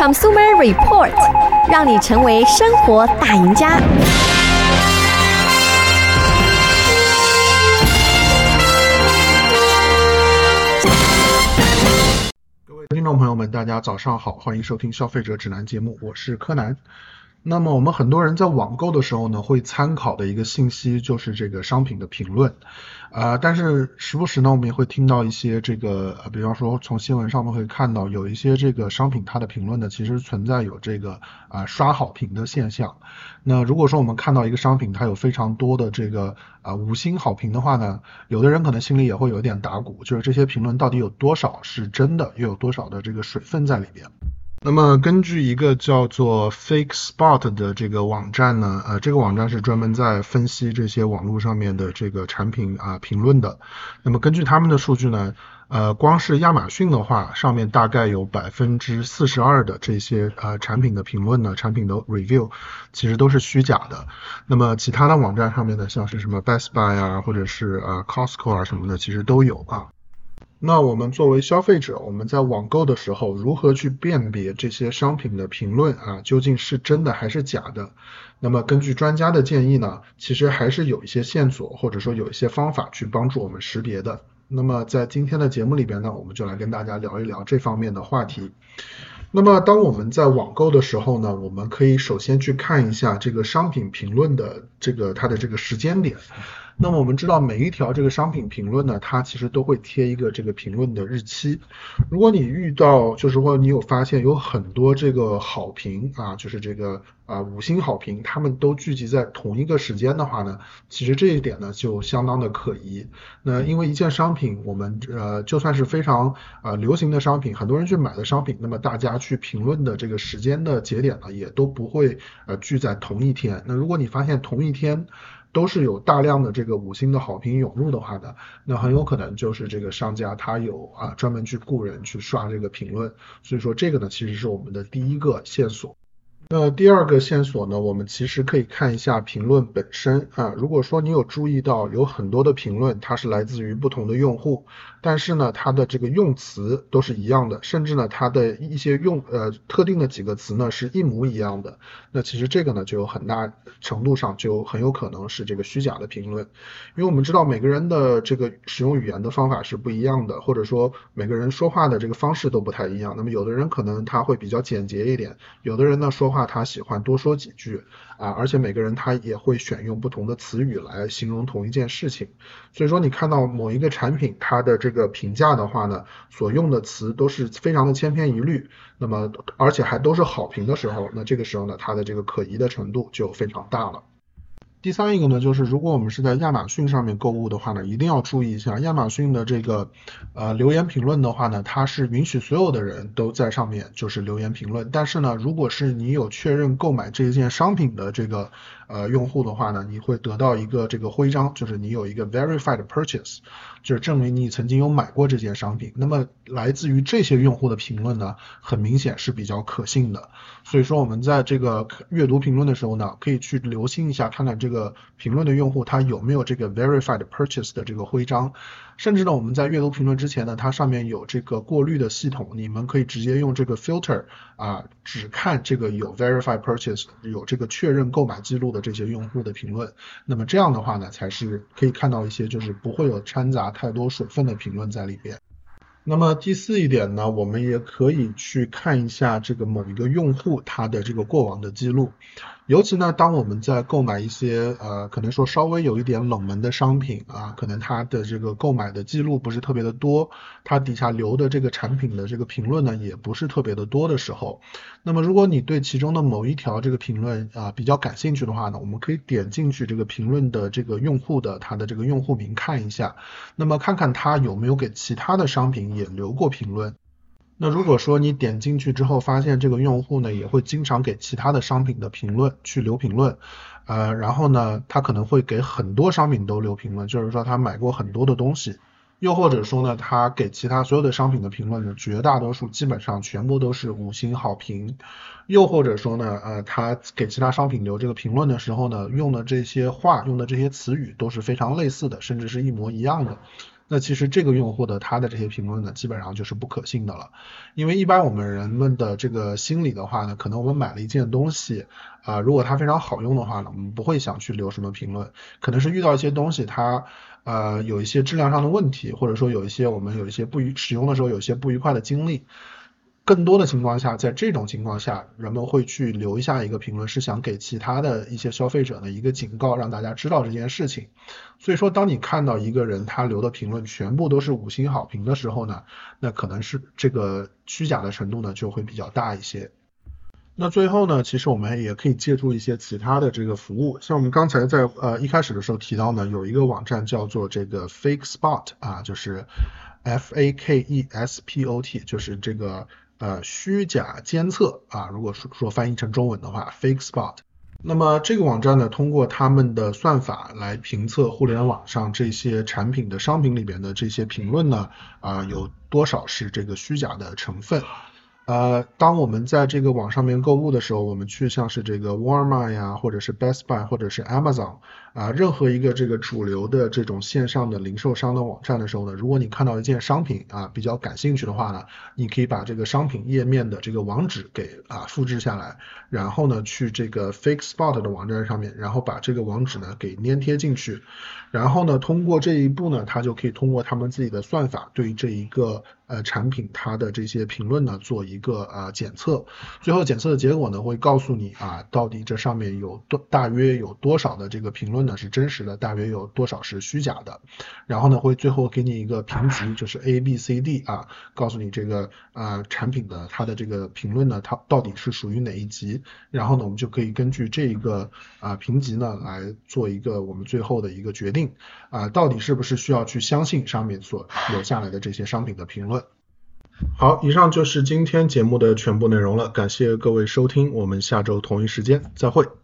Consumer Report，让你成为生活大赢家。各位听众朋友们，大家早上好，欢迎收听消费者指南节目，我是柯南。那么我们很多人在网购的时候呢，会参考的一个信息就是这个商品的评论，啊、但是时不时呢，我们也会听到一些这个，呃比方说从新闻上面会看到有一些这个商品它的评论呢，其实存在有这个啊、刷好评的现象。那如果说我们看到一个商品它有非常多的这个啊、五星好评的话呢，有的人可能心里也会有一点打鼓，就是这些评论到底有多少是真的，又有多少的这个水分在里边。那么根据一个叫做 Fake Spot 的这个网站呢，呃，这个网站是专门在分析这些网络上面的这个产品啊、评论的。那么根据他们的数据呢，呃，光是亚马逊的话，上面大概有百分之四十二的这些呃产品的评论呢，产品的 review 其实都是虚假的。那么其他的网站上面呢，像是什么 Best Buy 啊，或者是呃 Costco 啊什么的，其实都有啊。那我们作为消费者，我们在网购的时候，如何去辨别这些商品的评论啊，究竟是真的还是假的？那么根据专家的建议呢，其实还是有一些线索，或者说有一些方法去帮助我们识别的。那么在今天的节目里边呢，我们就来跟大家聊一聊这方面的话题。那么当我们在网购的时候呢，我们可以首先去看一下这个商品评论的这个它的这个时间点。那么我们知道每一条这个商品评论呢，它其实都会贴一个这个评论的日期。如果你遇到就是说你有发现有很多这个好评啊，就是这个啊五星好评，他们都聚集在同一个时间的话呢，其实这一点呢就相当的可疑。那因为一件商品，我们呃就算是非常啊流行的商品，很多人去买的商品，那么大家去评论的这个时间的节点呢，也都不会呃聚在同一天。那如果你发现同一天，都是有大量的这个五星的好评涌入的话呢，那很有可能就是这个商家他有啊专门去雇人去刷这个评论，所以说这个呢其实是我们的第一个线索。那第二个线索呢，我们其实可以看一下评论本身啊。如果说你有注意到有很多的评论，它是来自于不同的用户，但是呢，它的这个用词都是一样的，甚至呢，它的一些用呃特定的几个词呢是一模一样的。那其实这个呢，就有很大程度上就很有可能是这个虚假的评论，因为我们知道每个人的这个使用语言的方法是不一样的，或者说每个人说话的这个方式都不太一样。那么有的人可能他会比较简洁一点，有的人呢说话。他喜欢多说几句啊，而且每个人他也会选用不同的词语来形容同一件事情。所以说，你看到某一个产品它的这个评价的话呢，所用的词都是非常的千篇一律，那么而且还都是好评的时候，那这个时候呢，它的这个可疑的程度就非常大了。第三一个呢，就是如果我们是在亚马逊上面购物的话呢，一定要注意一下亚马逊的这个呃留言评论的话呢，它是允许所有的人都在上面就是留言评论，但是呢，如果是你有确认购买这件商品的这个呃用户的话呢，你会得到一个这个徽章，就是你有一个 verified purchase，就是证明你曾经有买过这件商品。那么来自于这些用户的评论呢，很明显是比较可信的。所以说我们在这个阅读评论的时候呢，可以去留心一下，看看这。这个评论的用户他有没有这个 verified purchase 的这个徽章？甚至呢，我们在阅读评论之前呢，它上面有这个过滤的系统，你们可以直接用这个 filter 啊，只看这个有 verified purchase 有这个确认购买记录的这些用户的评论。那么这样的话呢，才是可以看到一些就是不会有掺杂太多水分的评论在里边。那么第四一点呢，我们也可以去看一下这个某一个用户他的这个过往的记录，尤其呢，当我们在购买一些呃可能说稍微有一点冷门的商品啊，可能他的这个购买的记录不是特别的多，他底下留的这个产品的这个评论呢也不是特别的多的时候，那么如果你对其中的某一条这个评论啊比较感兴趣的话呢，我们可以点进去这个评论的这个用户的他的这个用户名看一下，那么看看他有没有给其他的商品。也留过评论。那如果说你点进去之后，发现这个用户呢也会经常给其他的商品的评论去留评论，呃，然后呢，他可能会给很多商品都留评论，就是说他买过很多的东西，又或者说呢，他给其他所有的商品的评论呢，绝大多数基本上全部都是五星好评，又或者说呢，呃，他给其他商品留这个评论的时候呢，用的这些话，用的这些词语都是非常类似的，甚至是一模一样的。那其实这个用户的他的这些评论呢，基本上就是不可信的了。因为一般我们人们的这个心理的话呢，可能我们买了一件东西啊、如果它非常好用的话呢，我们不会想去留什么评论，可能是遇到一些东西它呃有一些质量上的问题，或者说有一些我们有一些不愉使用的时候有一些不愉快的经历。更多的情况下，在这种情况下，人们会去留下一个评论，是想给其他的一些消费者的一个警告，让大家知道这件事情。所以说，当你看到一个人他留的评论全部都是五星好评的时候呢，那可能是这个虚假的程度呢就会比较大一些。那最后呢，其实我们也可以借助一些其他的这个服务，像我们刚才在呃一开始的时候提到呢，有一个网站叫做这个 Fake Spot 啊，就是 F A K E S P O T，就是这个。呃，虚假监测啊，如果说说翻译成中文的话，fake spot。那么这个网站呢，通过他们的算法来评测互联网上这些产品的商品里边的这些评论呢，啊、有多少是这个虚假的成分。呃，当我们在这个网上面购物的时候，我们去像是这个沃尔玛呀，或者是 Best Buy，或者是 Amazon。啊，任何一个这个主流的这种线上的零售商的网站的时候呢，如果你看到一件商品啊比较感兴趣的话呢，你可以把这个商品页面的这个网址给啊复制下来，然后呢去这个 Fake Spot 的网站上面，然后把这个网址呢给粘贴进去，然后呢通过这一步呢，它就可以通过他们自己的算法对这一个呃产品它的这些评论呢做一个呃检测，最后检测的结果呢会告诉你啊到底这上面有多大约有多少的这个评论。呢是真实的，大约有多少是虚假的，然后呢会最后给你一个评级，就是 A B C D 啊，告诉你这个呃产品的它的这个评论呢，它到底是属于哪一级，然后呢我们就可以根据这一个啊评级呢来做一个我们最后的一个决定啊，到底是不是需要去相信上面所留下来的这些商品的评论。好，以上就是今天节目的全部内容了，感谢各位收听，我们下周同一时间再会。